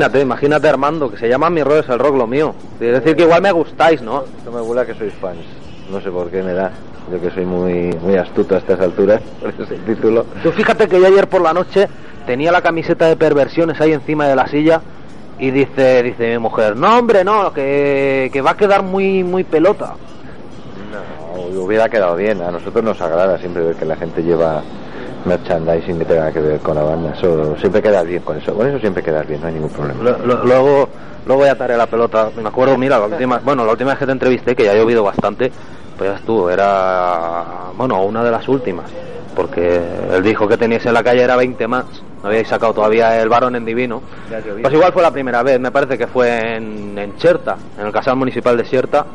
Imagínate, imagínate Armando, que se llama Mi Rollo es el rock lo mío. Es decir, que igual me gustáis, ¿no? No me huela que sois fans. No sé por qué me da. Yo que soy muy, muy astuto a estas alturas, por ese título. Tú fíjate que yo ayer por la noche tenía la camiseta de perversiones ahí encima de la silla y dice, dice mi mujer, no hombre, no, que, que va a quedar muy, muy pelota. No, hubiera quedado bien. A nosotros nos agrada siempre ver que la gente lleva merchandising que tenga que ver con la banda. Eso siempre quedas bien con eso. Con eso siempre quedas bien, no hay ningún problema. Lo- lo- luego, luego ya te haré la pelota. Me acuerdo, mira, la última, bueno, la última vez que te entrevisté, que ya ha llovido bastante, pues ya estuvo, era, bueno, una de las últimas. Porque el disco que teníais en la calle era 20 más. No habíais sacado todavía el varón en divino. Pues igual fue la primera vez, me parece que fue en, en Cherta, en el Casal Municipal de Cherta,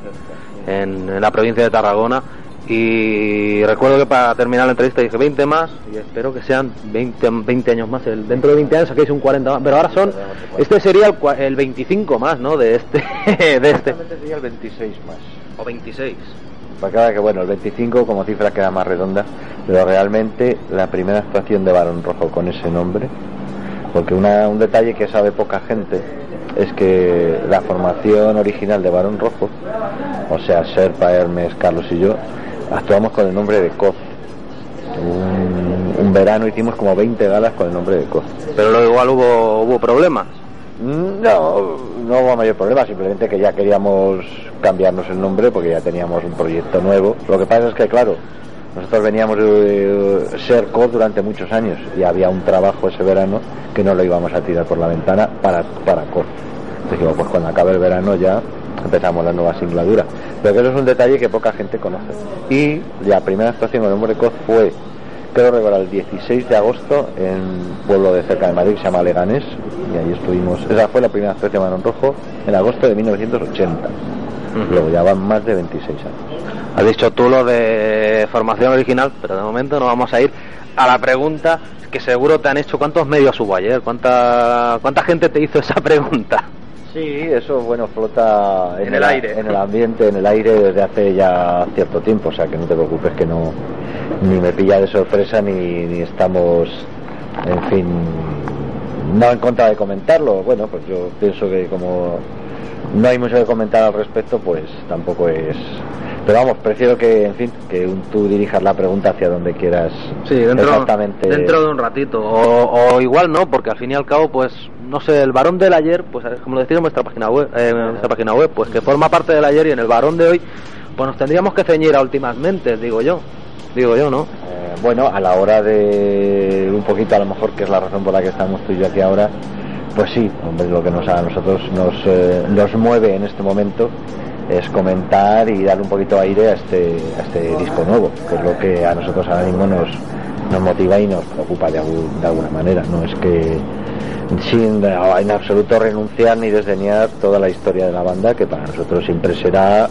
en, en la provincia de Tarragona. Y recuerdo que para terminar la entrevista dije 20 más y espero que sean 20, 20 años más. El- dentro de 20 años saquéis un 40 más, pero ahora son, este sería el, cua- el 25 más, ¿no? De este, de este. sería el 26 más. O 26. Para cada que bueno, el 25 como cifra queda más redonda, pero realmente la primera actuación de Barón Rojo con ese nombre, porque una- un detalle que sabe poca gente es que la formación original de Barón Rojo, o sea, Serpa, Hermes, Carlos y yo, actuamos con el nombre de Coz. Un, un verano hicimos como 20 galas con el nombre de Coz. Pero luego igual hubo, hubo problemas. No, no hubo mayor problema, simplemente que ya queríamos cambiarnos el nombre porque ya teníamos un proyecto nuevo. Lo que pasa es que, claro, nosotros veníamos de ser COD durante muchos años y había un trabajo ese verano que no lo íbamos a tirar por la ventana para, para COD. Dijimos, pues cuando acabe el verano ya empezamos la nueva singladura. Pero que eso es un detalle que poca gente conoce. Y la primera actuación con el nombre COD fue creo recordar el 16 de agosto en un pueblo de cerca de Madrid que se llama Leganés y ahí estuvimos, esa fue la primera actuación de Barón Rojo en agosto de 1980 luego ya van más de 26 años Has dicho tú lo de formación original, pero de momento no vamos a ir a la pregunta que seguro te han hecho. ¿Cuántos medios hubo ayer? ¿Cuánta, cuánta gente te hizo esa pregunta? Sí, eso bueno flota En el aire. en el ambiente, en el aire desde hace ya cierto tiempo o sea que no te preocupes que no ni me pilla de sorpresa ni, ni estamos en fin no en contra de comentarlo bueno pues yo pienso que como no hay mucho que comentar al respecto, pues tampoco es. Pero vamos, prefiero que, en fin, que un- tú dirijas la pregunta hacia donde quieras. Sí, dentro, exactamente. dentro de un ratito. O, o igual no, porque al fin y al cabo, pues, no sé, el varón del ayer, pues como lo decís en página web, eh, nuestra página web, pues que forma parte del ayer y en el varón de hoy, pues nos tendríamos que ceñir a últimas mentes, digo yo. Digo yo, ¿no? Eh, bueno, a la hora de un poquito, a lo mejor, que es la razón por la que estamos tú y yo aquí ahora, pues sí, hombre, lo que nos, a nosotros nos, eh, nos mueve en este momento es comentar y dar un poquito aire a este, a este disco nuevo, que es lo que a nosotros ahora mismo nos, nos motiva y nos preocupa de, algún- de alguna manera. No es que sin en absoluto renunciar ni desdeñar toda la historia de la banda, que para nosotros siempre será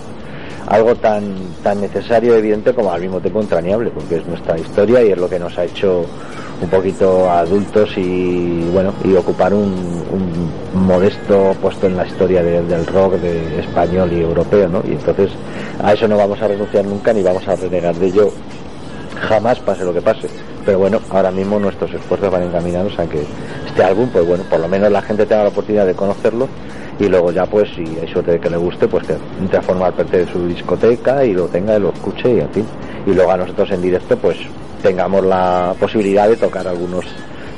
algo tan tan necesario y evidente como al mismo tiempo entrañable porque es nuestra historia y es lo que nos ha hecho un poquito adultos y bueno y ocupar un, un modesto puesto en la historia de- del rock de español y europeo ¿no? y entonces a eso no vamos a renunciar nunca ni vamos a renegar de ello jamás pase lo que pase pero bueno ahora mismo nuestros esfuerzos van encaminados a que este álbum pues bueno por lo menos la gente tenga la oportunidad de conocerlo y luego ya pues si hay suerte de que le guste pues que entre a formar parte de su discoteca y lo tenga y lo escuche y en fin y luego a nosotros en directo pues tengamos la posibilidad de tocar algunos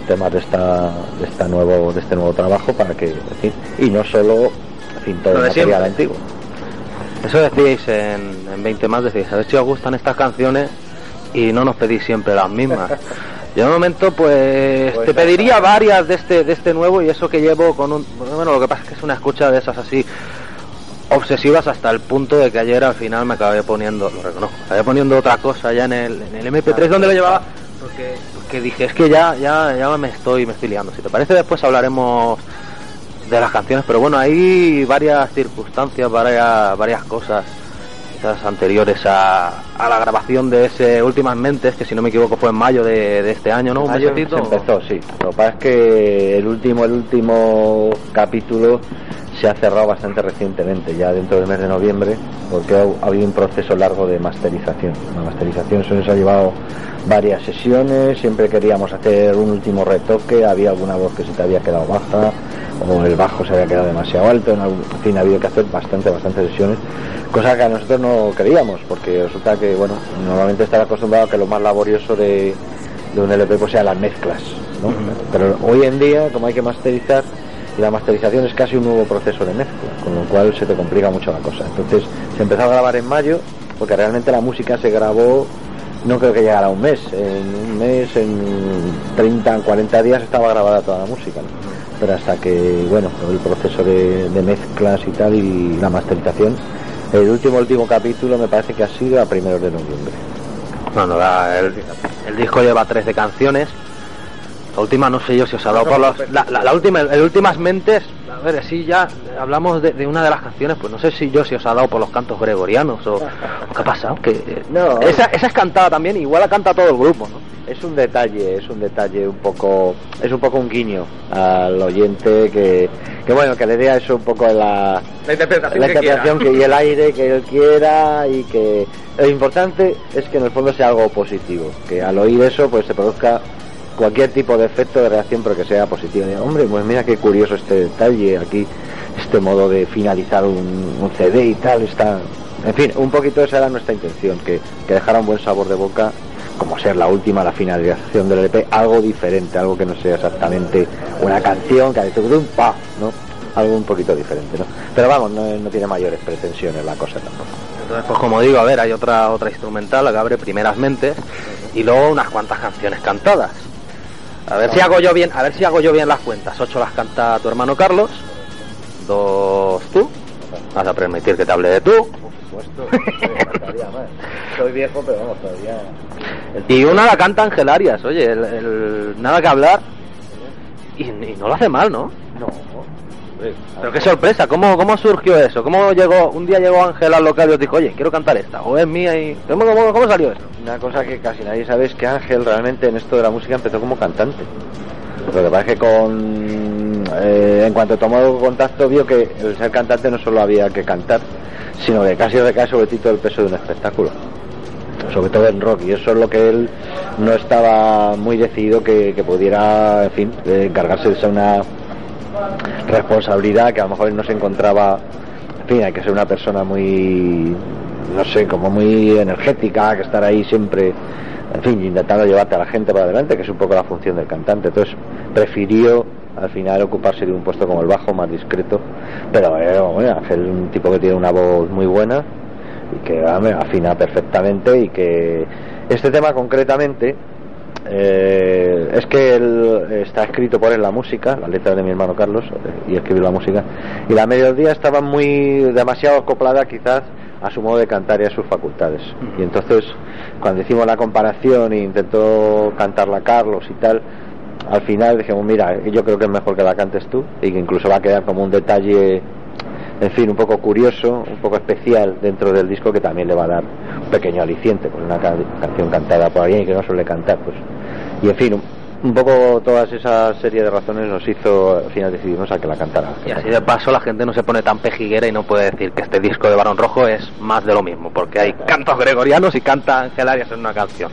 temas de esta de esta nuevo de este nuevo trabajo para que en fin y no solo en fin todo el material antiguo. Eso decíais en, en 20 más, decíais, a ver si os gustan estas canciones y no nos pedís siempre las mismas. Yo de momento pues, Pues te pediría varias de este de este nuevo y eso que llevo con un bueno lo que pasa es que es una escucha de esas así obsesivas hasta el punto de que ayer al final me acabé poniendo, lo reconozco, acabé poniendo otra cosa ya en el, en el MP3 donde lo llevaba porque, porque dije es que ya ya ya me estoy me estoy liando. Si te parece después hablaremos de las canciones, pero bueno, hay varias circunstancias, varias, varias cosas quizás anteriores a, a la grabación de ese Últimas Mentes, que si no me equivoco fue en mayo de, de este año, ¿no? Un Mayo se empezó, sí. Lo que pasa es que el último, el último capítulo se ha cerrado bastante recientemente, ya dentro del mes de noviembre, porque ha, habido un proceso largo de masterización. La masterización se nos ha llevado varias sesiones, siempre queríamos hacer un último retoque, había alguna voz que se te había quedado baja, o el bajo se había quedado demasiado alto, en, fin, ha habido que hacer bastante, bastantes sesiones, cosa que a nosotros no queríamos, porque resulta que, bueno, normalmente estaba acostumbrado a que lo más laborioso de, un LP pues sea las mezclas, ¿no? Pero hoy en día, como hay que masterizar, y la masterización es casi un nuevo proceso de mezcla, con lo cual se te complica mucho la cosa. Entonces se empezó a grabar en mayo, porque realmente la música se grabó, no creo que llegara a un mes, en un mes, en 30, 40 días estaba grabada toda la música, pero hasta que, bueno, el proceso de, mezclas y tal y la masterización, el último, último capítulo me parece que ha sido a primeros de noviembre. Bueno, el, el disco lleva 13 canciones, la última no sé yo si os ha dado por los, la, la, última, el últimas mentes, a ver, si ya hablamos de, una de las canciones, pues no sé si yo si os ha dado por los cantos gregorianos o, qué ha pasado, que no, esa, esa es cantada también, igual la canta todo el grupo, ¿no? Es un detalle, es un detalle un poco, es un poco un guiño al oyente que, que bueno, que le dé eso un poco la, la interpretación, que, y el aire que él quiera y que lo importante es que en el fondo sea algo positivo, que al oír eso pues se produzca cualquier tipo de efecto de reacción, pero que sea positivo. Hombre, pues mira qué curioso este detalle aquí, este modo de finalizar un, CD y tal, está... En fin, un poquito esa era nuestra intención, que, que dejara un buen sabor de boca, como ser la última, la finalización del EP, algo diferente, algo que no sea exactamente una canción que ha dicho un pa, ¿no? Algo un poquito diferente, ¿no? Pero vamos, no, no tiene mayores pretensiones la cosa tampoco. Entonces, pues como digo, a ver, hay otra otra instrumental, la que abre primeras mentes, y luego unas cuantas canciones cantadas. A ver si hago yo bien, a ver si hago yo bien las cuentas. Ocho las canta tu hermano Carlos, dos tú. Vas a permitir que te hable de tú. Por supuesto. Soy viejo, pero vamos, todavía. Y una la canta Ángel Arias, oye, el, nada que hablar. Y, y no lo hace mal, ¿no? No. Pero qué sorpresa, ¿cómo, cómo surgió eso? ¿Cómo llegó, un día llegó Ángel al local y dijo, oye, quiero cantar esta, o es mía y... ¿Cómo, cómo, salió eso? Una cosa que casi nadie sabe es que Ángel realmente en esto de la música empezó como cantante. Lo que pasa es que con, eh, en cuanto tomó contacto vio que el ser cantante no solo había que cantar, sino que casi recae sobre todo el peso de un espectáculo sobre todo en rock, y eso es lo que él no estaba muy decidido que, que pudiera, en fin, encargarse de ser una responsabilidad que a lo mejor no se encontraba, en fin, hay que ser una persona muy, no sé, como muy energética, que estar ahí siempre, en fin, intentando llevarte a la gente para adelante, que es un poco la función del cantante. Entonces, prefirió al final ocuparse de un puesto como el bajo, más discreto, pero eh, bueno, es un tipo que tiene una voz muy buena y que afina perfectamente y que este tema concretamente eh, es que él está escrito por él la música, la letra de mi hermano Carlos, eh, y escribió la música, y la melodía estaba muy demasiado acoplada quizás a su modo de cantar y a sus facultades. Y entonces, cuando hicimos la comparación e intentó cantarla Carlos y tal, al final dijimos, mira, yo creo que es mejor que la cantes tú, y que incluso va a quedar como un detalle en fin, un poco curioso, un poco especial dentro del disco que también le va a dar un pequeño aliciente, pues una canción cantada por alguien que no suele cantar, pues. Y en fin, poco todas esas serie de razones nos hizo al final decidimos a que la cantara. Y así de paso la gente no se pone tan pejiguera y no puede decir que este disco de Barón Rojo es más de lo mismo, porque hay cantos gregorianos y canta Ángel Arias en una canción.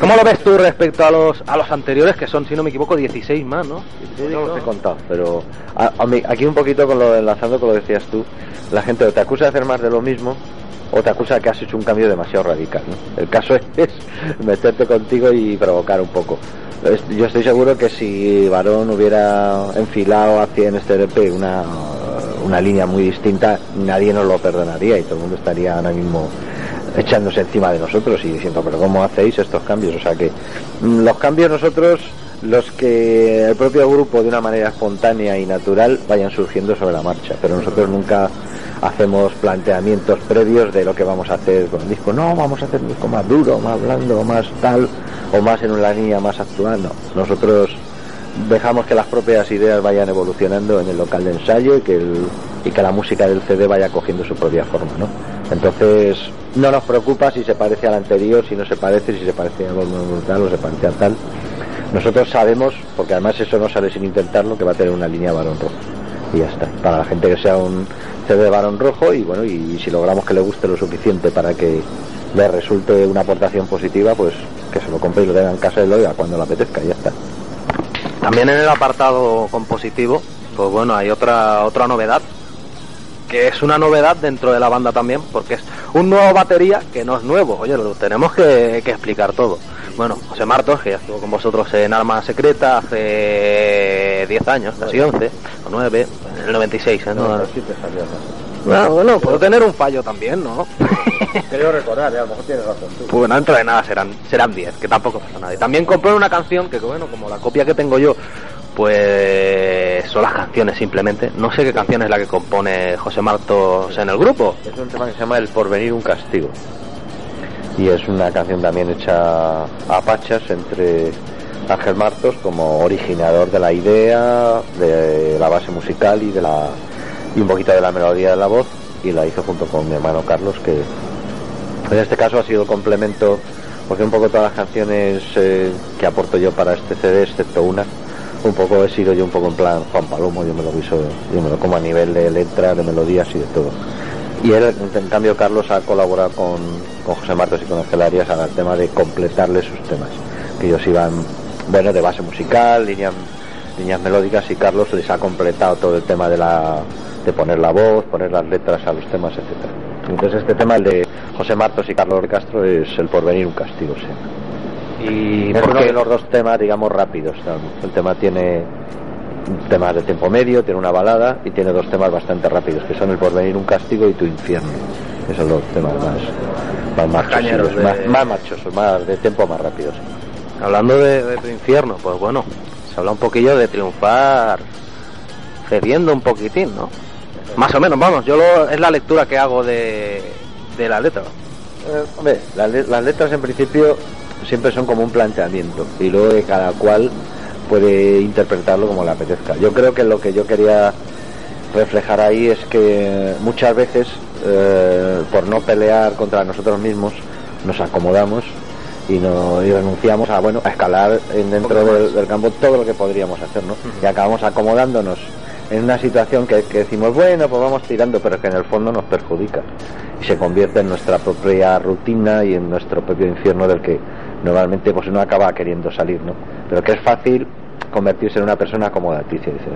¿Cómo lo ves tú respecto a los a los anteriores que son, si no me equivoco, 16 más, ¿no? no los he contado, pero aquí un poquito con lo enlazando con lo que decías tú, la gente te acusa de hacer más de lo mismo o te acusa de que has hecho un cambio demasiado radical. El caso es meterte contigo y provocar un poco yo estoy seguro que si Varón hubiera enfilado hacia en este EP una, una línea muy distinta, nadie nos lo perdonaría y todo el mundo estaría ahora mismo echándose encima de nosotros y diciendo, pero ¿cómo hacéis estos cambios? O sea que mm, los cambios nosotros, los que el propio grupo de una manera espontánea y natural vayan surgiendo sobre la marcha, pero nosotros nunca hacemos planteamientos previos de lo que vamos a hacer con el disco. No, vamos a hacer un disco más duro, más blando, más tal, o más en una línea más actual. No, nosotros dejamos que las propias ideas vayan evolucionando en el local de ensayo y que, y que la música del CD vaya cogiendo su propia forma, ¿no? Entonces, no nos preocupa si se parece al anterior, si no se parece, si se parece a algo tal o se parece a tal. Nosotros sabemos, porque además eso no sale sin intentarlo, que va a tener una línea balón rojo y ya está. Para la gente que sea un CD varón rojo y bueno, y, si logramos que le guste lo suficiente para que le resulte una aportación positiva, pues que se lo compre y lo tenga en casa y lo oiga cuando le apetezca y ya está. También en el apartado compositivo, pues bueno, hay otra otra novedad que es una novedad dentro de la banda también, porque es un nuevo batería que no es nuevo, oye, lo tenemos que, explicar todo. Bueno, José Martos, que ya estuvo con vosotros en Arma Secreta hace 10 años, casi 11 o 9, en el 96, ¿eh? No, bueno, bueno, puedo tener un fallo también, ¿no? Quiero recordar, ¿eh? a lo mejor tienes razón tú. Pues bueno, dentro de nada serán serán 10, que tampoco pasa nada. Y también compré una canción que, bueno, como la copia que tengo yo pues son las canciones simplemente. No sé qué canción es la que compone José Martos en el grupo. Es un tema que se llama El porvenir un castigo. Y es una canción también hecha a pachas entre Ángel Martos como originador de la idea, de la base musical y de la y un poquito de la melodía de la voz y la hizo junto con mi hermano Carlos que en este caso ha sido complemento porque un poco todas las canciones eh, que aporto yo para este CD excepto una un poco he sido yo un poco en plan Juan Palomo, yo me lo viso, yo me lo como a nivel de letra, de melodías y de todo. Y él, en cambio, Carlos ha colaborado con, con José Martos y con Ángel Arias al tema de completarle sus temas, que ellos iban, bueno, de base musical, líneas, líneas melódicas, y Carlos les ha completado todo el tema de la de poner la voz, poner las letras a los temas, etcétera. Entonces este tema, el de José Martos y Carlos Castro, es el porvenir un castigo, sí. Y es uno de los dos temas, digamos, rápidos. El tema tiene temas de tiempo medio, tiene una balada y tiene dos temas bastante rápidos, que son el porvenir, un castigo y tu infierno. Esos son los temas más, más machos, más, más, machosos, más de tiempo más rápidos. Hablando de, tu infierno, pues bueno, se habla un poquillo de triunfar cediendo un poquitín, ¿no? Más o menos, vamos, yo es la lectura que hago de, de la letra. Eh, hombre, las letras en principio siempre son como un planteamiento y luego cada cual puede interpretarlo como le apetezca. Yo creo que lo que yo quería reflejar ahí es que muchas veces eh, por no pelear contra nosotros mismos nos acomodamos y, no, renunciamos a bueno a escalar en dentro del, campo todo lo que podríamos hacer ¿no? y acabamos acomodándonos en una situación que, que, decimos bueno pues vamos tirando pero que en el fondo nos perjudica y se convierte en nuestra propia rutina y en nuestro propio infierno del que normalmente pues uno acaba queriendo salir, ¿no? Pero que es fácil convertirse en una persona acomodaticia. Dice,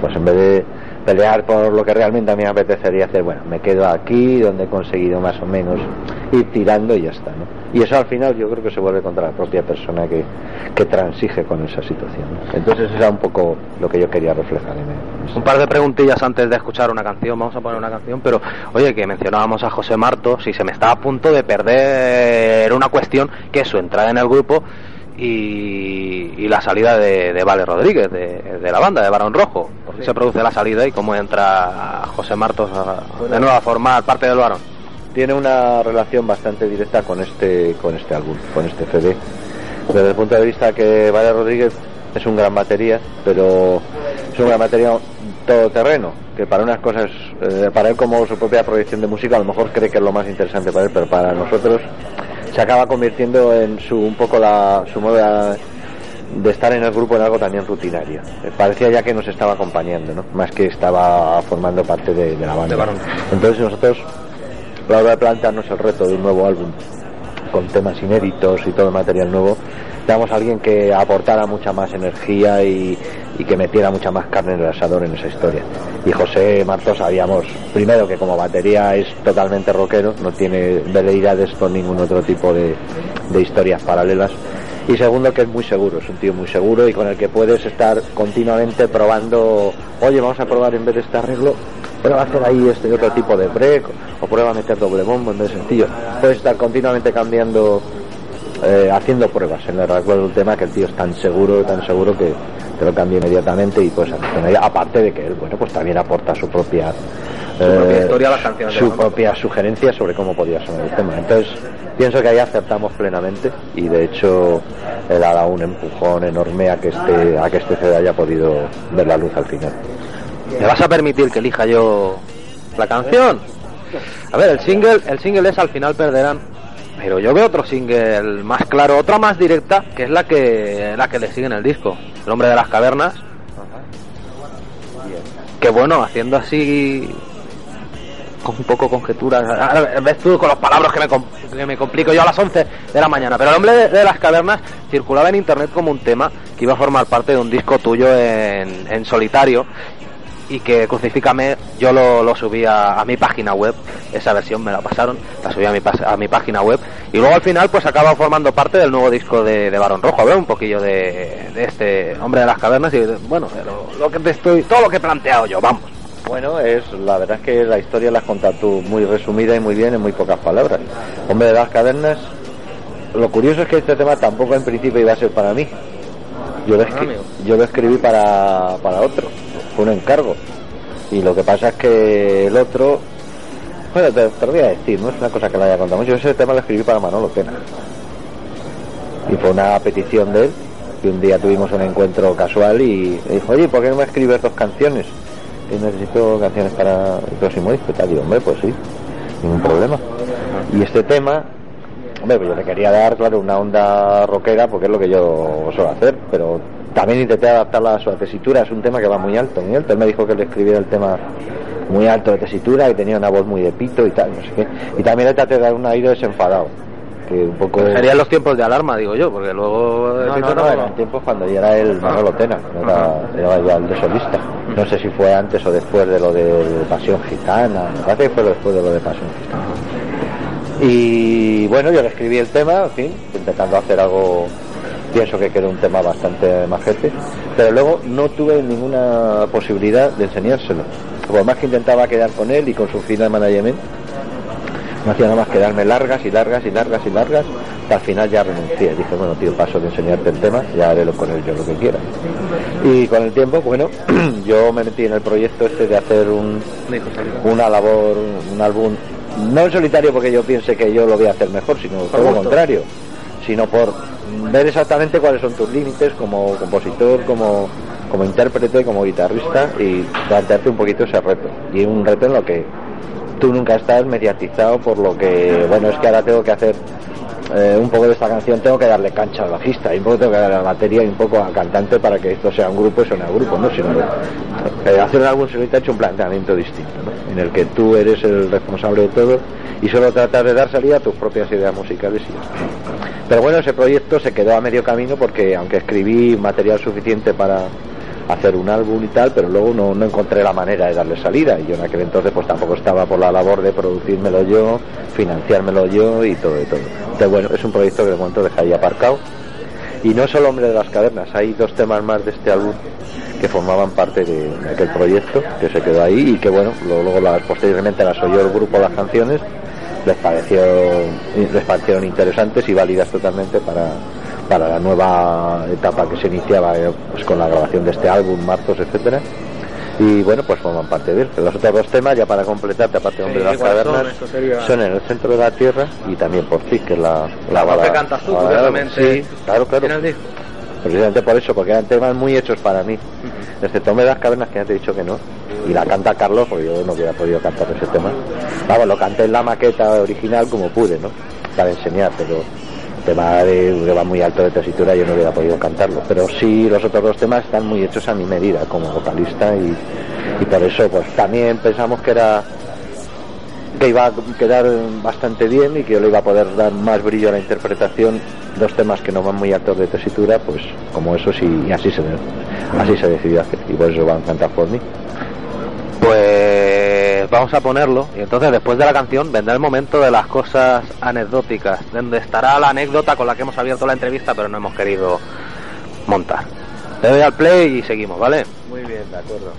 pues en vez de pelear por lo que realmente a mí me apetecería hacer, bueno, me quedo aquí donde he conseguido más o menos ir tirando y ya está, ¿no? Y eso al final yo creo que se vuelve contra la propia persona que, que transige con esa situación. Entonces eso era un poco lo que yo quería reflejar en Un par de preguntillas antes de escuchar una canción, vamos a poner una canción, pero oye, que mencionábamos a José Marto, si se me está a punto de perder una cuestión que es su entrada en el grupo y, la salida de, Vale Rodríguez, de, la banda, de Barón Rojo. ¿Por qué se produce la salida y cómo entra José Martos de nuevo a formar parte del Barón? Tiene una relación bastante directa con este, con este álbum, con este CD. Desde el punto de vista que Vale Rodríguez es un gran batería, pero es un gran batería todoterreno, que para unas cosas, eh, para él como su propia proyección de música, a lo mejor cree que es lo más interesante para él, pero para nosotros se acaba convirtiendo en su un poco la, su modo de, estar en el grupo en algo también rutinario. Parecía ya que nos estaba acompañando, ¿no? más que estaba formando parte de, la banda. Entonces nosotros, a la hora de plantearnos el reto de un nuevo álbum con temas inéditos y todo material nuevo, damos a alguien que aportara mucha más energía y, y, que metiera mucha más carne en el asador en esa historia. Y José Martos sabíamos, primero, que como batería es totalmente rockero, no tiene veleidades con ningún otro tipo de, de historias paralelas. Y segundo, que es muy seguro, es un tío muy seguro y con el que puedes estar continuamente probando, oye, vamos a probar en vez de este arreglo, prueba a hacer ahí este otro tipo de break o prueba a meter doble bombo en vez de sencillo. Puedes estar continuamente cambiando eh, haciendo pruebas en el recuerdo del tema que el tío es tan seguro, tan seguro que te lo cambia inmediatamente y pues aparte de que él, bueno, pues también aporta su propia su propia eh, historia a las canciones su propia sugerencia sobre cómo podía sonar el tema. Entonces, pienso que ahí acertamos plenamente y de hecho él ha dado un empujón enorme a que este, a que este CD haya podido ver la luz al final. ¿Me vas a permitir que elija yo la canción? A ver, el single, el single es al final perderán pero yo veo otro single más claro, otra más directa, que es la que la que le sigue en el disco, El hombre de las cavernas. que bueno, haciendo así con un poco conjeturas. Ves tú con los palabras que me, que me complico yo a las 11 de la mañana. Pero el hombre de, las cavernas circulaba en internet como un tema que iba a formar parte de un disco tuyo en solitario y que Crucifícame yo lo, lo subí a, a mi página web, esa versión me la pasaron, la subí a mi, a mi página web y luego al final pues acaba formando parte del nuevo disco de, de Barón Rojo, hablar un poquillo de, de este hombre de las cavernas y de- bueno, lo, lo que te estoy, todo lo que he planteado yo, vamos. Bueno, es la verdad es que la historia la has contado tú muy resumida y muy bien en muy pocas palabras. Hombre de las cavernas, lo curioso es que este tema tampoco en principio iba a ser para mí. Yo lo, escri- yo lo escribí para, para otro, fue un encargo. Y lo que pasa es que el otro, bueno, te, te lo voy a decir, no es una cosa que le haya contado mucho, ese tema lo escribí para Manolo Pena. Y fue una petición de él, que un día tuvimos un encuentro casual y dijo, oye, ¿por qué no me escribes dos canciones? Y necesito canciones para el próximo disco. Y tal, hombre, pues sí, ningún problema. Y este tema, hombre, pues yo le quería dar, claro, una onda rockera, porque es lo que yo suelo hacer, pero también intenté adaptarla a su tesitura, es un tema que va muy alto, muy alto. Él me dijo que le escribiera el tema muy alto de tesitura, que tenía una voz muy de pito y tal, no sé qué. Y también le traté de dar un aire desenfadado, que un poco... Serían los tiempos de alarma, digo yo, porque luego... No, no, no, eran tiempos cuando ya era el Manolo Tena, era, era ya el de solista. No sé si fue antes o después de lo de Pasión Gitana, me parece que fue después de lo de Pasión Gitana. Y bueno, yo le escribí el tema, en fin, intentando hacer algo, pienso que quedó un tema bastante majete, pero luego no tuve ninguna posibilidad de enseñárselo. Por más que intentaba quedar con él y con su final management, no hacía nada más que darme largas y largas y largas y largas, hasta al final ya renuncié. Dije, bueno, tío, paso de enseñarte el tema, ya haré lo con él yo lo que quiera. Y con el tiempo, bueno, yo me metí en el proyecto este de hacer un, una labor, un álbum, no en solitario porque yo piense que yo lo voy a hacer mejor, sino todo lo contrario, sino por ver exactamente cuáles son tus límites como compositor, como, como intérprete, como guitarrista y plantearte un poquito ese reto. Y un reto en lo que tú nunca estás mediatizado por lo que, bueno, es que ahora tengo que hacer eh, un poco de esta canción, tengo que darle cancha al bajista, y un poco tengo que darle a la batería y un poco al cantante para que esto sea un grupo y suene a grupo, ¿no? Sino eh, hacer un álbum solito ha hecho un planteamiento distinto, ¿no? En el que tú eres el responsable de todo y solo tratar de dar salida a tus propias ideas musicales y. Pero bueno, ese proyecto se quedó a medio camino porque aunque escribí material suficiente para hacer un álbum y tal, pero luego no, no encontré la manera de darle salida. Y yo en aquel entonces pues tampoco estaba por la labor de producírmelo yo, financiármelo yo y todo y todo. Entonces bueno, es un proyecto que de momento dejé ahí aparcado. Y no solo Hombre de las Cavernas, hay dos temas más de este álbum que formaban parte de, aquel proyecto que se quedó ahí y que bueno, lo- luego las, posteriormente las oyó el grupo las canciones, les pareció les parecieron interesantes y válidas totalmente para para la nueva etapa que se iniciaba eh, pues, con la grabación de este álbum, Martos, etcétera. Y bueno, pues forman parte de él. Los otros dos temas, ya para completarte, aparte de Hombre de las. Cavernas, sería- son en el centro de la Tierra y también por ti, que es la, La voz que cantas tú, la. Sí, claro, claro. Precisamente por eso, porque eran temas muy hechos para mí. Excepto Hombre de las Cavernas, que ya te he dicho que no. Y la canta Carlos, porque yo no hubiera podido cantar ese tema. Vamos, lo canté en la maqueta original como pude, ¿no? Para enseñar, pero tema de, que va muy alto de tesitura yo no hubiera podido cantarlo. Pero sí, los otros dos temas están muy hechos a mi medida como vocalista y, por eso pues también pensamos que era que iba a quedar bastante bien y que yo le iba a poder dar más brillo a la interpretación dos temas que no van muy altos de tesitura pues como eso sí y así se así se decidió hacer y por eso van a cantar por mí Pues vamos a ponerlo y entonces después de la canción vendrá el momento de las cosas anecdóticas, donde estará la anécdota con la que hemos abierto la entrevista pero no hemos querido montar. Le doy al play y seguimos, ¿vale? muy bien de acuerdo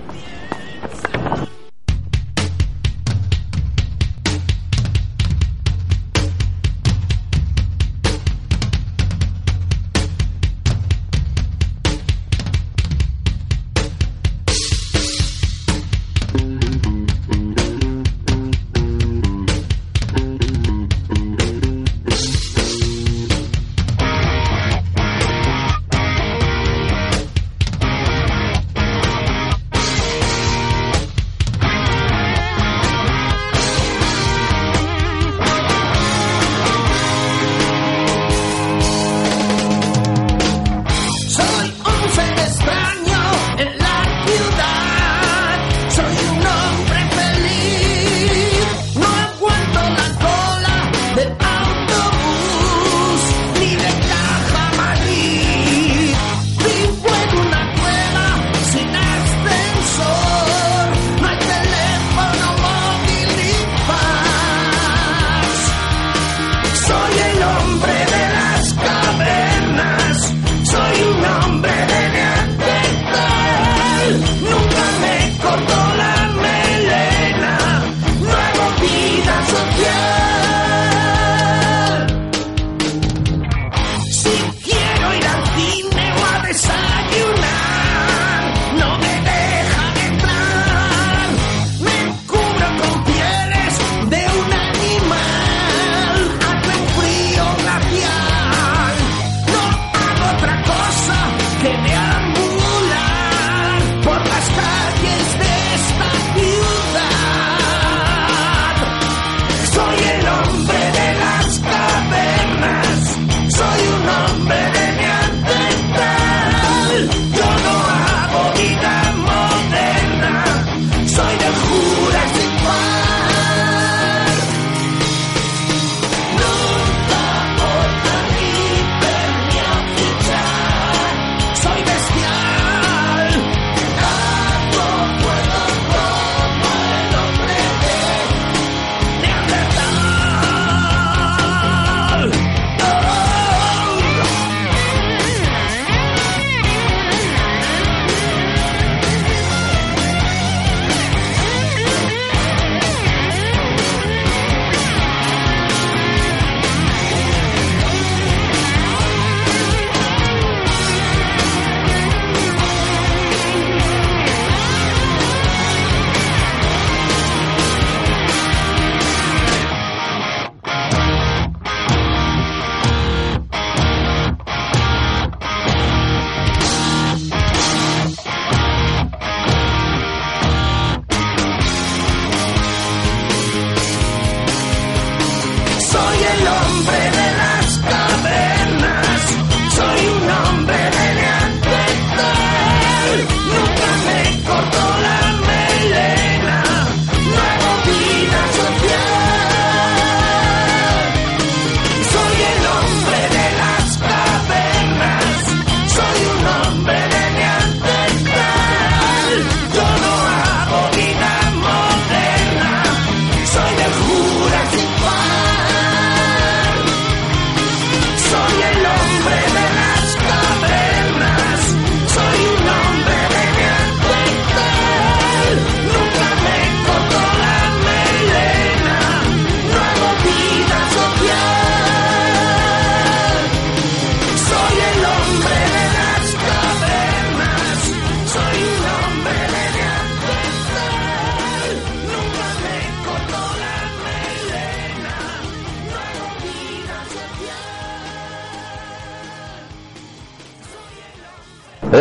hombre.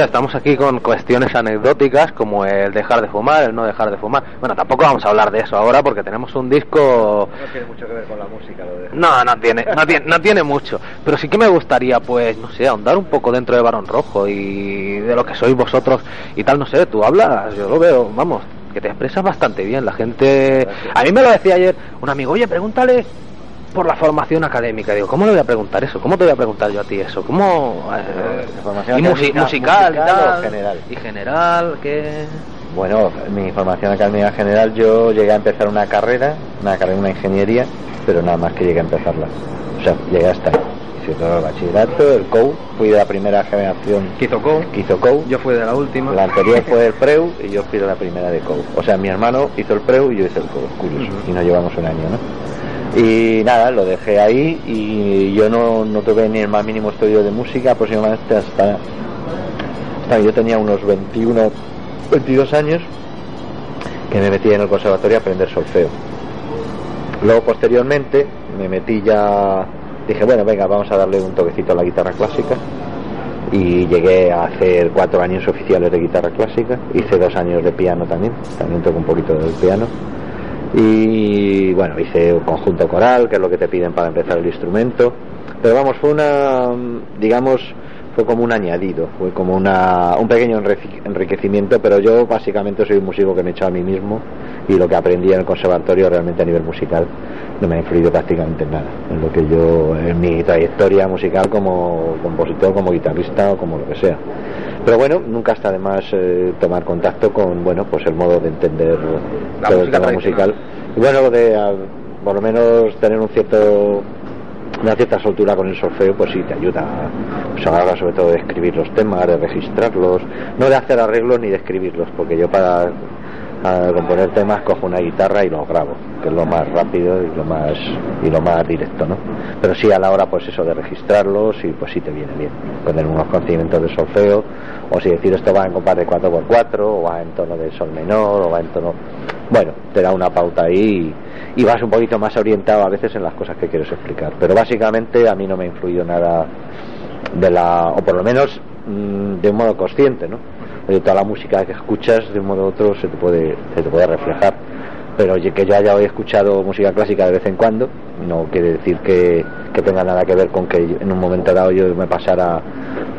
Estamos aquí con cuestiones anecdóticas como el dejar de fumar, el no dejar de fumar. Bueno, tampoco vamos a hablar de eso ahora porque tenemos un disco. No tiene mucho que ver con la música, lo de. No, no tiene, no tiene, no tiene mucho. Pero sí que me gustaría, pues, no sé, ahondar un poco dentro de Barón Rojo y de lo que sois vosotros y tal, no sé, tú hablas, yo lo veo, vamos, que te expresas bastante bien. La gente. A mí me lo decía ayer un amigo, oye, pregúntale por la formación académica. Digo, ¿cómo le voy a preguntar eso? ¿Cómo te voy a preguntar yo a ti eso? ¿Cómo...? Eh, y musical, y tal, general. ¿Y general qué...? Bueno, mi formación académica general, yo llegué a empezar una carrera, una carrera, una ingeniería, pero nada más que llegué a empezarla. O sea, llegué hasta ahí. Hice todo el bachillerato, el COU, fui de la primera generación que hizo COU. Que hizo COU. Yo fui de la última. La anterior fue el PREU y yo fui de la primera de COU. O sea, mi hermano hizo el PREU y yo hice el COU, curioso. Y nos llevamos un año, ¿no? Y nada, lo dejé ahí y yo no, no tuve ni el más mínimo estudio de música aproximadamente hasta, hasta yo tenía unos 21, 22 años que me metí en el conservatorio a aprender solfeo. Luego posteriormente me metí ya, dije bueno venga vamos a darle un toquecito a la guitarra clásica y llegué a hacer cuatro años oficiales de guitarra clásica, hice dos años de piano también, también toco un poquito del piano y bueno, hice un conjunto coral, que es lo que te piden para empezar el instrumento, pero vamos, fue una, digamos, fue como un añadido, fue como una, un pequeño enriquecimiento, pero yo básicamente soy un músico que me he hecho a mí mismo y lo que aprendí en el conservatorio realmente a nivel musical no me ha influido prácticamente en nada, en lo que yo, en mi trayectoria musical como compositor, como guitarrista o como lo que sea. Pero bueno, nunca está de más eh, tomar contacto con, bueno, pues el modo de entender la todo el tema musical. Y bueno, de por lo menos tener un cierto una cierta soltura con el solfeo pues sí te ayuda pues a sobre todo de escribir los temas de registrarlos no de hacer arreglos ni de escribirlos porque yo para a componer temas cojo una guitarra y los grabo, que es lo más rápido y lo más y lo más directo, ¿no? Pero sí a la hora pues eso de registrarlos y pues sí te viene bien, tener unos conocimientos de solfeo, o si decir esto va en compás de 4x4, o va en tono de sol menor, o va en tono bueno, te da una pauta ahí y, vas un poquito más orientado a veces en las cosas que quieres explicar. Pero básicamente a mí no me ha influido nada de la, o por lo menos mm, de un modo consciente, ¿no? De toda la música que escuchas de un modo u otro se te puede, se te puede reflejar. Pero que yo haya hoy escuchado música clásica de vez en cuando, no quiere decir que, que tenga nada que ver con que en un momento dado yo me pasara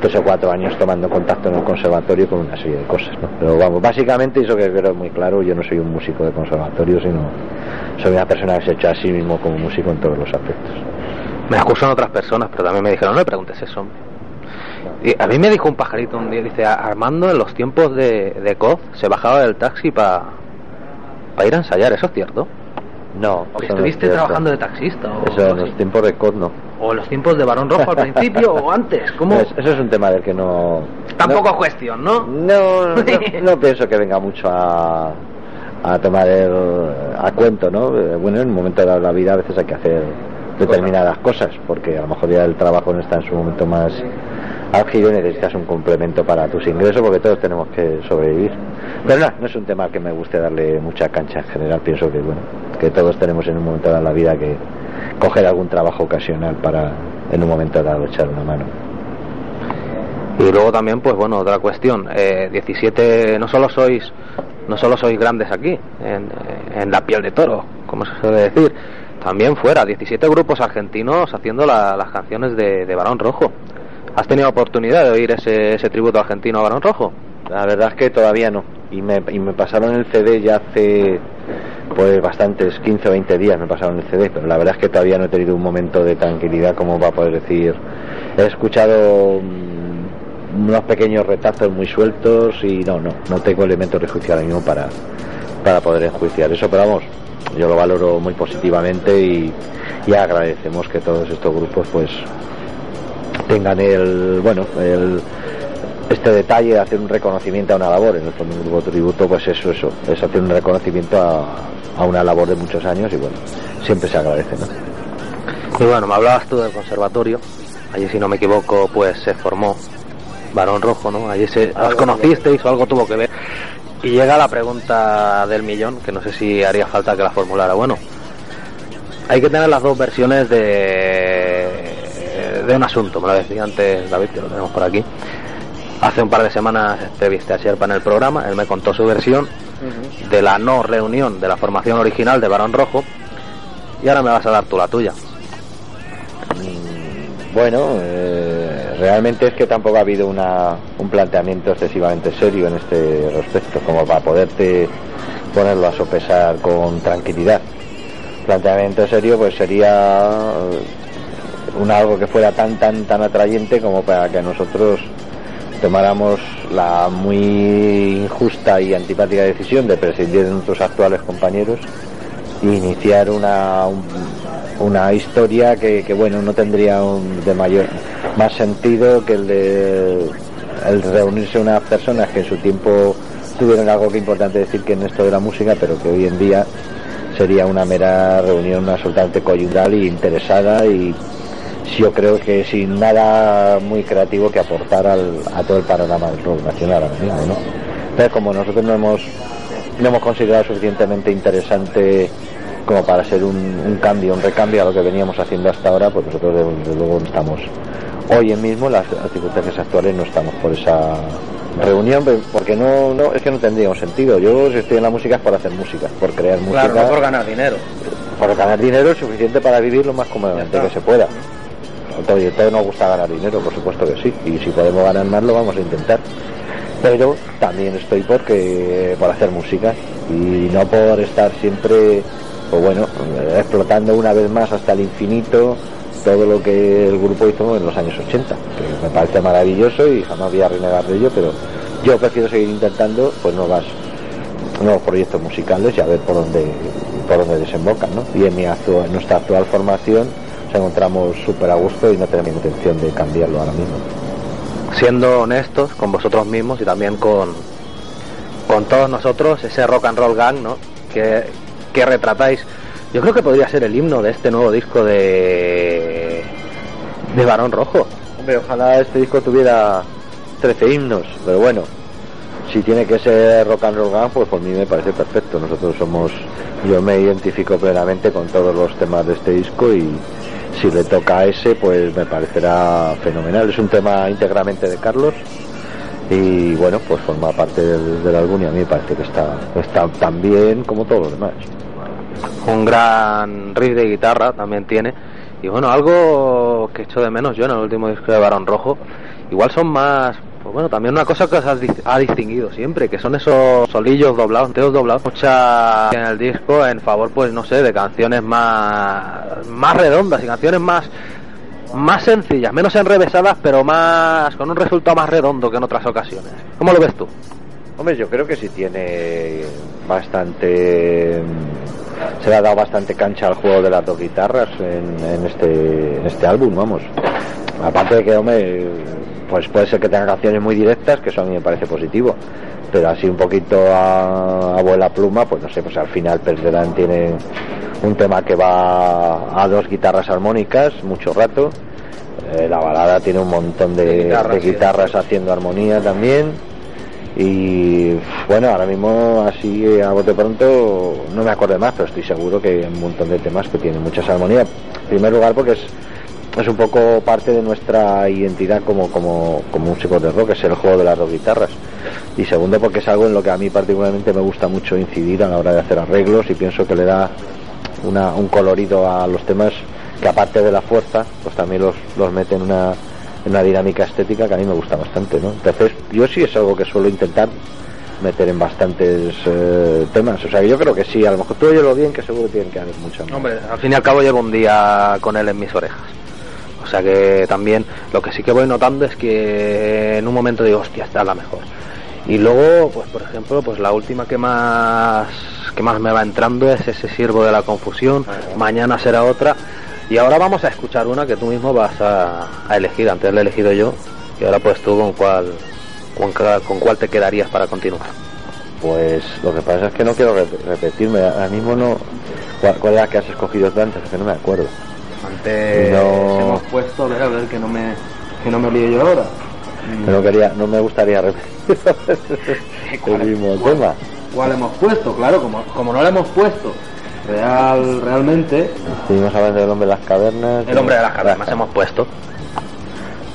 tres o cuatro años tomando contacto en el conservatorio con una serie de cosas. ¿no? Pero vamos, básicamente, eso que creo muy claro, yo no soy un músico de conservatorio, sino soy una persona que se echa a sí mismo como músico en todos los aspectos. Me acusan otras personas, pero también me dijeron, no le preguntes eso. Y a mí me dijo un pajarito un día, dice, Armando en los tiempos de, de COF se bajaba del taxi para ir a ensayar, ¿eso es cierto? No. ¿O estuviste trabajando de taxista? O eso en los tiempos de COF no. ¿O en los tiempos de Barón Rojo al principio o antes? ¿Cómo? eso es un tema del que no... Tampoco no, cuestión, ¿no? No, no, no, pienso que venga mucho a, a tomar el, a cuento, ¿no? Bueno, en un momento de la vida a veces hay que hacer determinadas cosas, porque a lo mejor ya el trabajo no está en su momento más álgido y necesitas un complemento para tus ingresos porque todos tenemos que sobrevivir. Pero no, es un tema que me guste darle mucha cancha en general, pienso que bueno, que todos tenemos en un momento dado la vida que coger algún trabajo ocasional para en un momento dado echar una mano. Y luego también, pues bueno, otra cuestión, eh, 17, no solo sois, no solo sois grandes aquí, en, en la piel de toro, como se suele decir, también fuera, 17 grupos argentinos haciendo las canciones de, de Barón Rojo. ¿Has tenido oportunidad de oír ese, ese tributo argentino a Barón Rojo? La verdad es que todavía no. Y me, y me pasaron el CD ya hace pues bastantes, 15 o 20 días me pasaron el CD, pero la verdad es que todavía no he tenido un momento de tranquilidad como va a poder decir. He escuchado mm, unos pequeños retazos muy sueltos y no, no, no tengo elementos de juicio ahora mismo para, para poder enjuiciar eso, pero vamos, yo lo valoro muy positivamente y, y agradecemos que todos estos grupos pues tengan el, bueno, el este detalle de hacer un reconocimiento a una labor. En el fondo un grupo tributo pues eso eso es hacer un reconocimiento a, a, una labor de muchos años y bueno siempre se agradece ¿no? y bueno me hablabas tú del conservatorio. Allí si no me equivoco pues se formó Barón Rojo no allí se los conocisteis o algo tuvo que ver y llega la pregunta del millón que no sé si haría falta que la formulara. Bueno hay que tener las dos versiones de de un asunto me lo decía antes David que lo tenemos por aquí. Hace un par de semanas entrevisté a Sherpa en el programa, él me contó su versión de la no reunión de la formación original de Barón Rojo y ahora me vas a dar tú la tuya. Bueno, eh, realmente es que tampoco ha habido una, un planteamiento excesivamente serio en este respecto, como para poderte ponerlo a sopesar con tranquilidad. Planteamiento serio pues sería eh, un algo que fuera tan tan tan atrayente como para que nosotros tomáramos la muy injusta y antipática decisión de prescindir de nuestros actuales compañeros e iniciar una, un, una historia que, que, bueno no tendría un, de mayor más sentido que el de reunirse unas personas que en su tiempo tuvieron algo que importante decir que en esto de la música pero que hoy en día sería una mera reunión absolutamente coyuntural y interesada y yo creo que sin nada muy creativo que aportar al, a todo el panorama del rock nacional ahora mismo, ¿no? Pero como nosotros no hemos, no hemos considerado suficientemente interesante como para ser un, un, cambio, un recambio a lo que veníamos haciendo hasta ahora, pues nosotros desde luego estamos, hoy en mismo, las, las circunstancias actuales no estamos por esa reunión porque no, no es que no tendría sentido. Yo si estoy en la música es por hacer música por crear música. claro, no por ganar dinero. Por ganar dinero es suficiente para vivir lo más cómodamente que se pueda. Oye, todo nos gusta ganar dinero, por supuesto que sí, y si podemos ganar más lo vamos a intentar. Pero también estoy porque por hacer música y no por estar siempre, pues bueno, explotando una vez más hasta el infinito todo lo que el grupo hizo en los años 80, que me parece maravilloso y jamás voy a renegar de ello, pero yo prefiero seguir intentando pues nuevas nuevos proyectos musicales y a ver por dónde por dónde desembocan, ¿no? Y en mi actual, en nuestra actual formación nos encontramos súper a gusto y no tenemos intención de cambiarlo ahora mismo. Siendo honestos con vosotros mismos y también con, con todos nosotros, ese rock and roll gang, ¿no? Que, que retratáis. Yo creo que podría ser el himno de este nuevo disco de, de Barón Rojo. Hombre, ojalá este disco tuviera 13 himnos, pero bueno, si tiene que ser rock and roll gang, pues por mí me parece perfecto. Nosotros somos, yo me identifico plenamente con todos los temas de este disco y, si le toca a ese, pues me parecerá fenomenal. Es un tema íntegramente de Carlos y bueno, pues forma parte del, álbum y a mí me parece que está, está tan bien como todos los demás. Un gran riff de guitarra también tiene y bueno, algo que echo de menos yo en el último disco de Barón Rojo, igual son más pues bueno, también una cosa que os ha distinguido siempre, que son esos solillos doblados, teos doblados, mucha en el disco en favor, pues no sé, de canciones más, más redondas y canciones más, más sencillas, menos enrevesadas, pero más, con un resultado más redondo que en otras ocasiones. ¿Cómo lo ves tú? Hombre, yo creo que sí tiene bastante se le ha dado bastante cancha al juego de las dos guitarras en, en este en este álbum, vamos. Aparte de que, hombre, pues puede ser que tenga canciones muy directas, que eso a mí me parece positivo, pero así un poquito a, a vuela pluma, pues no sé, pues al final Perderán tiene un tema que va a dos guitarras armónicas, mucho rato, eh, la balada tiene un montón de, de guitarras, de guitarras sí. haciendo armonía también, y bueno, ahora mismo así a bote pronto no me acuerdo más, pero estoy seguro que hay un montón de temas que tienen muchas armonías. En primer lugar porque es es un poco parte de nuestra identidad como, como, como músicos de rock, es el juego de las dos guitarras. Y segundo, porque es algo en lo que a mí particularmente me gusta mucho incidir a la hora de hacer arreglos y pienso que le da una, un colorido a los temas que aparte de la fuerza, pues también los, los mete en una, en una dinámica estética que a mí me gusta bastante, ¿no? Entonces, yo sí es algo que suelo intentar meter en bastantes eh, temas. O sea, yo creo que sí, a lo mejor tú oyes lo bien, que seguro tienen que haber mucho más. Hombre, al fin y al cabo llevo un día con él en mis orejas. O sea que también lo que sí que voy notando es que en un momento digo, hostia, esta es la mejor. Y luego, pues por ejemplo, pues la última que más que más me va entrando es ese siervo de la confusión. Mañana será otra. Y ahora vamos a escuchar una que tú mismo vas a, a elegir. Antes la he elegido yo. Y ahora pues tú con cuál con, con cuál te quedarías para continuar. Pues lo que pasa es que no quiero rep- repetirme, ahora mismo no. ¿Cuál, cuál era la que has escogido antes? Es que no me acuerdo. Antes No. hemos puesto, a ver, a ver, que no me, que no me olvide yo ahora. No quería, no me gustaría repetir el mismo ¿Cuál? tema. ¿Cuál hemos puesto? Claro, como, como no lo hemos puesto real, realmente, Estuvimos hablando del hombre de las cavernas. el hombre de las cavernas hemos puesto.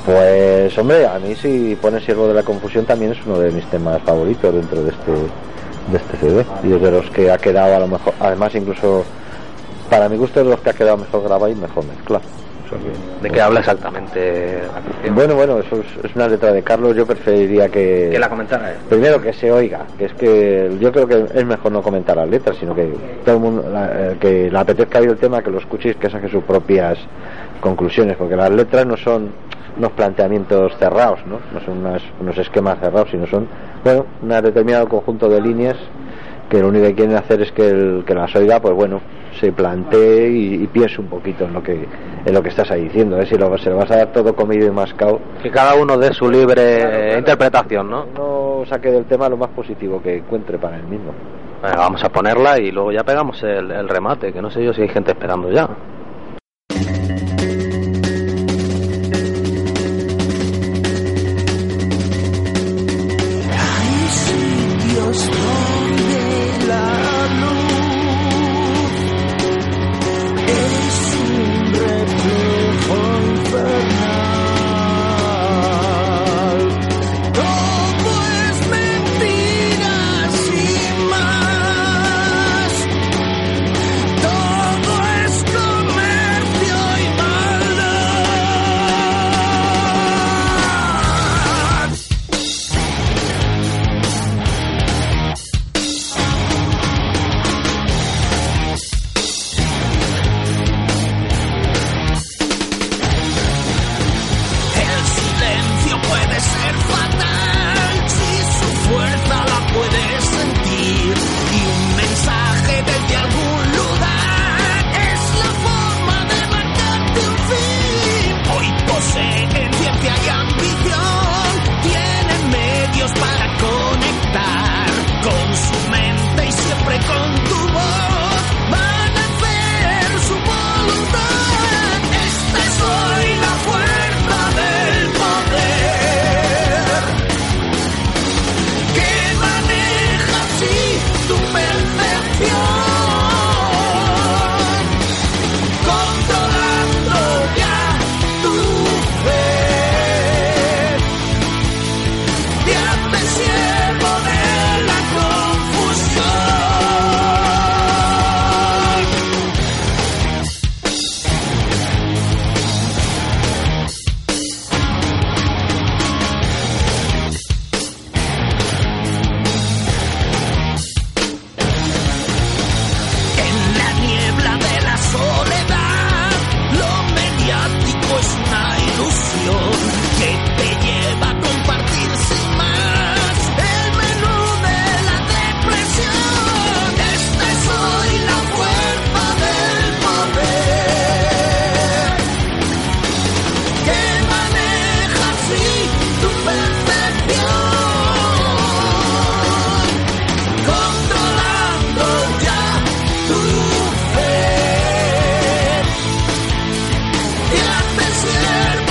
Pues hombre, a mí si pones Siervo de la Confusión también es uno de mis temas favoritos dentro de este de este CD y es de los que ha quedado a lo mejor, además incluso para mi gusto es de los que ha quedado mejor grabado y mejor mezclado. O sea que- ¿De qué habla exactamente la canción? Bueno, bueno, eso es, es una letra de Carlos, yo preferiría que... que la comentara él. Primero que se oiga, que es que yo creo que es mejor no comentar las letras, sino que todo el mundo, la- eh, que le apetezca oír el tema, que lo escuchéis, que saque sus propias conclusiones, porque las letras no son unos planteamientos cerrados, ¿no? No son unas- unos esquemas cerrados, sino son, bueno, un determinado conjunto de líneas que lo único que quieren hacer es que el que las oiga, pues bueno, se plantee y, y piense un poquito en lo que en lo que estás ahí diciendo, ¿eh? si lo, se lo vas a dar todo comido y mascado, Que cada uno dé su libre interpretación, ¿no? no saque del tema lo más positivo que encuentre para él mismo. Vamos a ponerla y luego ya pegamos el, el remate, que no sé yo si hay gente esperando ya. should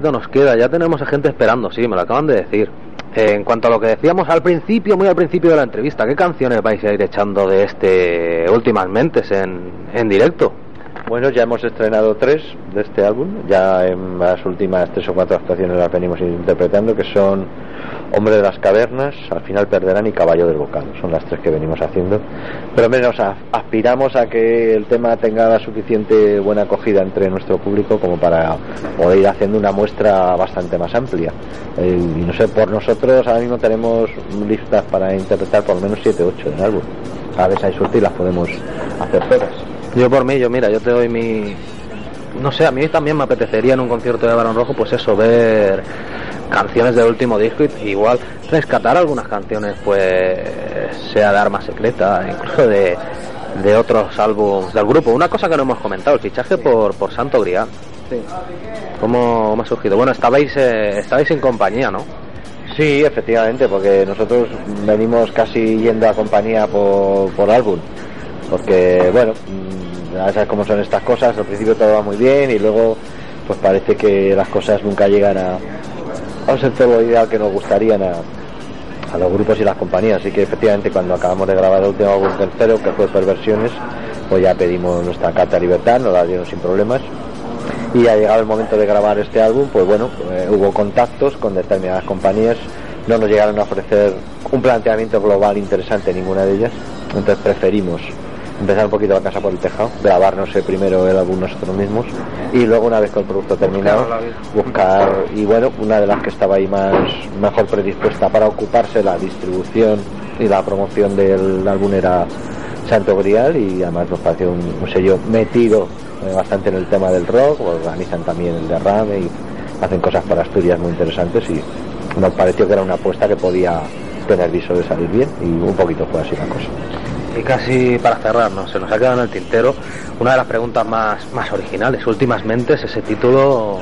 nos queda, ya tenemos a gente esperando, sí, me lo acaban de decir. En cuanto a lo que decíamos al principio, muy al principio de la entrevista, ¿qué canciones vais a ir echando de este Últimas Mentes en, en directo? Bueno, ya hemos estrenado tres de este álbum, ya en las últimas tres o cuatro actuaciones las venimos interpretando, que son Hombre de las Cavernas, Al final perderán y Caballo del Bocado, son las tres que venimos haciendo. Pero menos aspiramos a que el tema tenga la suficiente buena acogida entre nuestro público como para poder ir haciendo una muestra bastante más amplia. Eh, y no sé, por nosotros ahora mismo tenemos listas para interpretar por lo menos 7 o 8 del álbum. A si hay suerte y las podemos hacer todas. Yo por mí, yo mira, yo te doy mi... No sé, a mí también me apetecería en un concierto de Barón Rojo, pues eso, ver canciones del último disco y igual rescatar algunas canciones, pues sea de Arma Secreta, incluso de, de otros álbumes del grupo. Una cosa que no hemos comentado, el fichaje por, por Santo Grial. ¿Cómo, cómo ha surgido? Bueno, estabais, eh, estabais en compañía, ¿no? Sí, efectivamente, porque nosotros venimos casi yendo a compañía por, por álbum. Porque, bueno, ya sabes cómo son estas cosas. Al principio todo va muy bien y luego, pues parece que las cosas nunca llegan a, a todo lo ideal que nos gustarían a, a los grupos y las compañías. Así que, efectivamente, cuando acabamos de grabar el último álbum tercero, que fue Perversiones, pues ya pedimos nuestra carta de libertad, nos la dieron sin problemas. Y ha llegado el momento de grabar este álbum, pues bueno, eh, hubo contactos con determinadas compañías, no nos llegaron a ofrecer un planteamiento global interesante ninguna de ellas, entonces preferimos empezar un poquito la casa por el tejado, grabarnos eh, primero el álbum nosotros mismos y luego una vez con el producto terminado Buscar y bueno, una de las que estaba ahí más mejor predispuesta para ocuparse la distribución y la promoción del álbum era Santo Grial y además nos pareció un, un sello metido eh, bastante en el tema del rock, organizan también el derrame y hacen cosas para Asturias muy interesantes y nos pareció que era una apuesta que podía tener viso de salir bien y un poquito fue así la cosa. Y casi para cerrar, ¿no? se nos ha quedado en el tintero una de las preguntas más, más originales, últimas mentes, ese título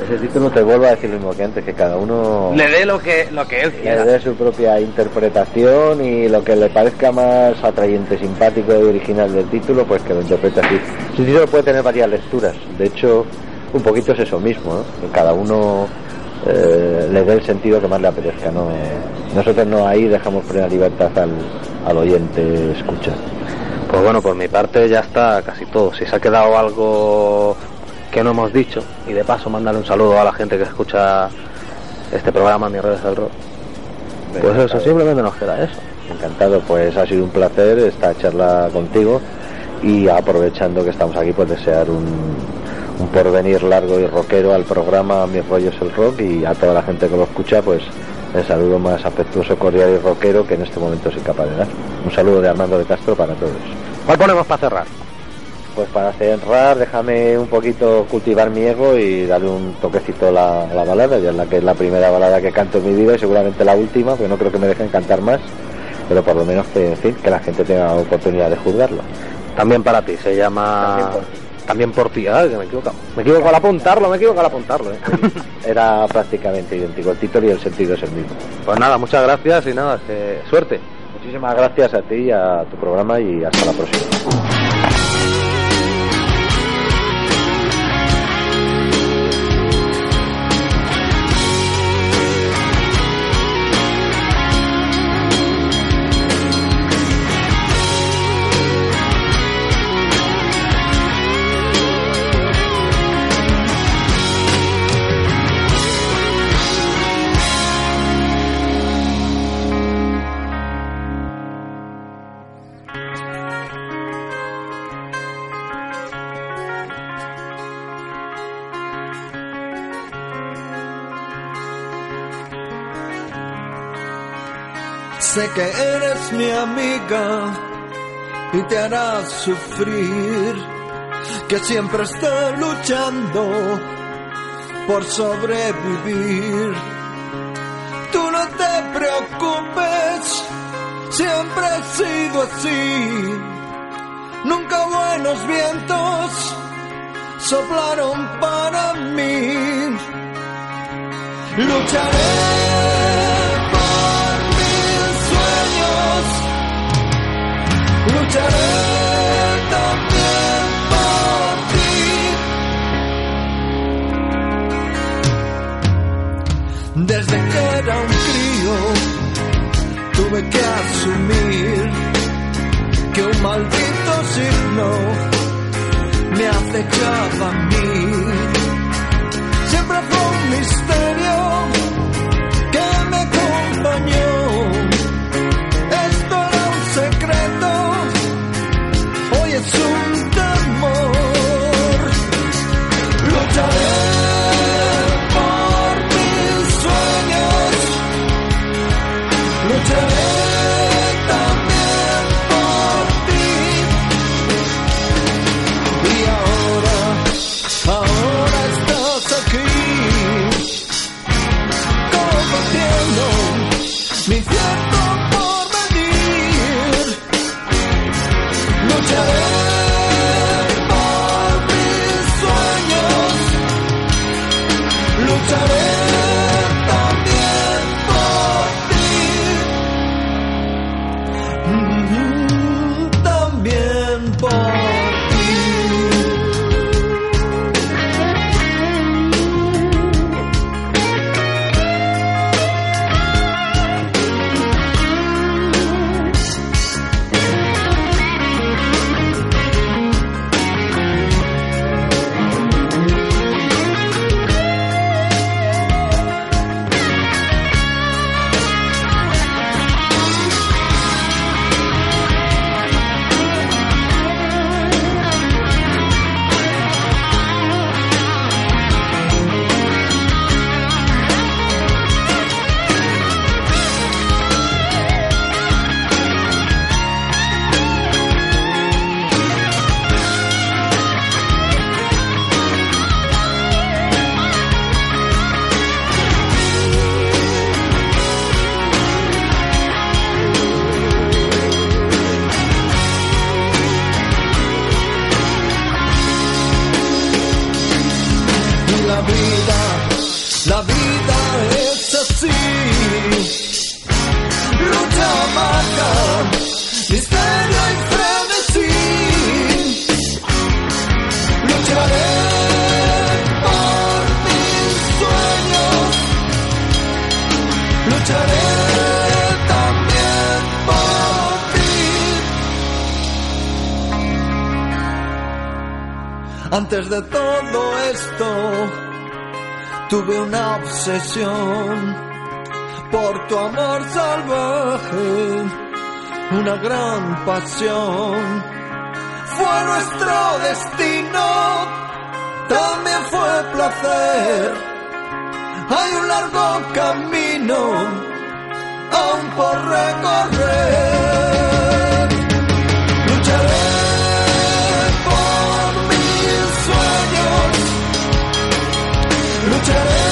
Ese título te vuelvo a decir lo mismo que antes, que cada uno le dé lo que, lo que él le quiera. dé su propia interpretación y lo que le parezca más atrayente, simpático y original del título, pues que lo interprete así. El título puede tener varias lecturas, de hecho, un poquito es eso mismo, ¿no? que cada uno eh, le dé el sentido que más le apetezca. ¿no? Nosotros no ahí dejamos plena libertad al, al oyente escuchar. Pues bueno, por mi parte ya está casi todo. Si se ha quedado algo que no hemos dicho, y de paso mandarle un saludo a la gente que escucha este programa, Mis Redes del Rock. Pues eso, simplemente nos queda eso. Encantado, pues ha sido un placer esta charla contigo y aprovechando que estamos aquí, pues desear un, un porvenir largo y rockero al programa Mi Rollo es el Rock y a toda la gente que lo escucha, pues el saludo más afectuoso, cordial y rockero que en este momento soy capaz de dar. Un saludo de Armando de Castro para todos. ¿Cuál ponemos para cerrar? Pues para cerrar, déjame un poquito cultivar mi ego y darle un toquecito a la, a la balada, ya es la que es la primera balada que canto en mi vida y seguramente la última, porque no creo que me dejen cantar más, pero por lo menos que, en fin, que la gente tenga oportunidad de juzgarlo. También para ti, se llama También por ti, ah, que me equivoco. Me equivoco al apuntarlo, me equivoco al apuntarlo. ¿eh? Era prácticamente idéntico, el título y el sentido es el mismo. Pues nada, muchas gracias y nada, que suerte. Muchísimas gracias a ti y a tu programa y hasta la próxima. Que eres mi amiga y te harás sufrir, que siempre estoy luchando por sobrevivir. Tú no te preocupes, siempre he sido así. Nunca buenos vientos soplaron para mí. Lucharé era un crío, tuve que asumir que un maldito signo me acechaba a mí. Lucharé la vida, la vida es así. Antes de todo esto, tuve una obsesión por tu amor salvaje, una gran pasión. Fue nuestro destino, también fue placer. Hay un largo camino aún por recorrer. turn.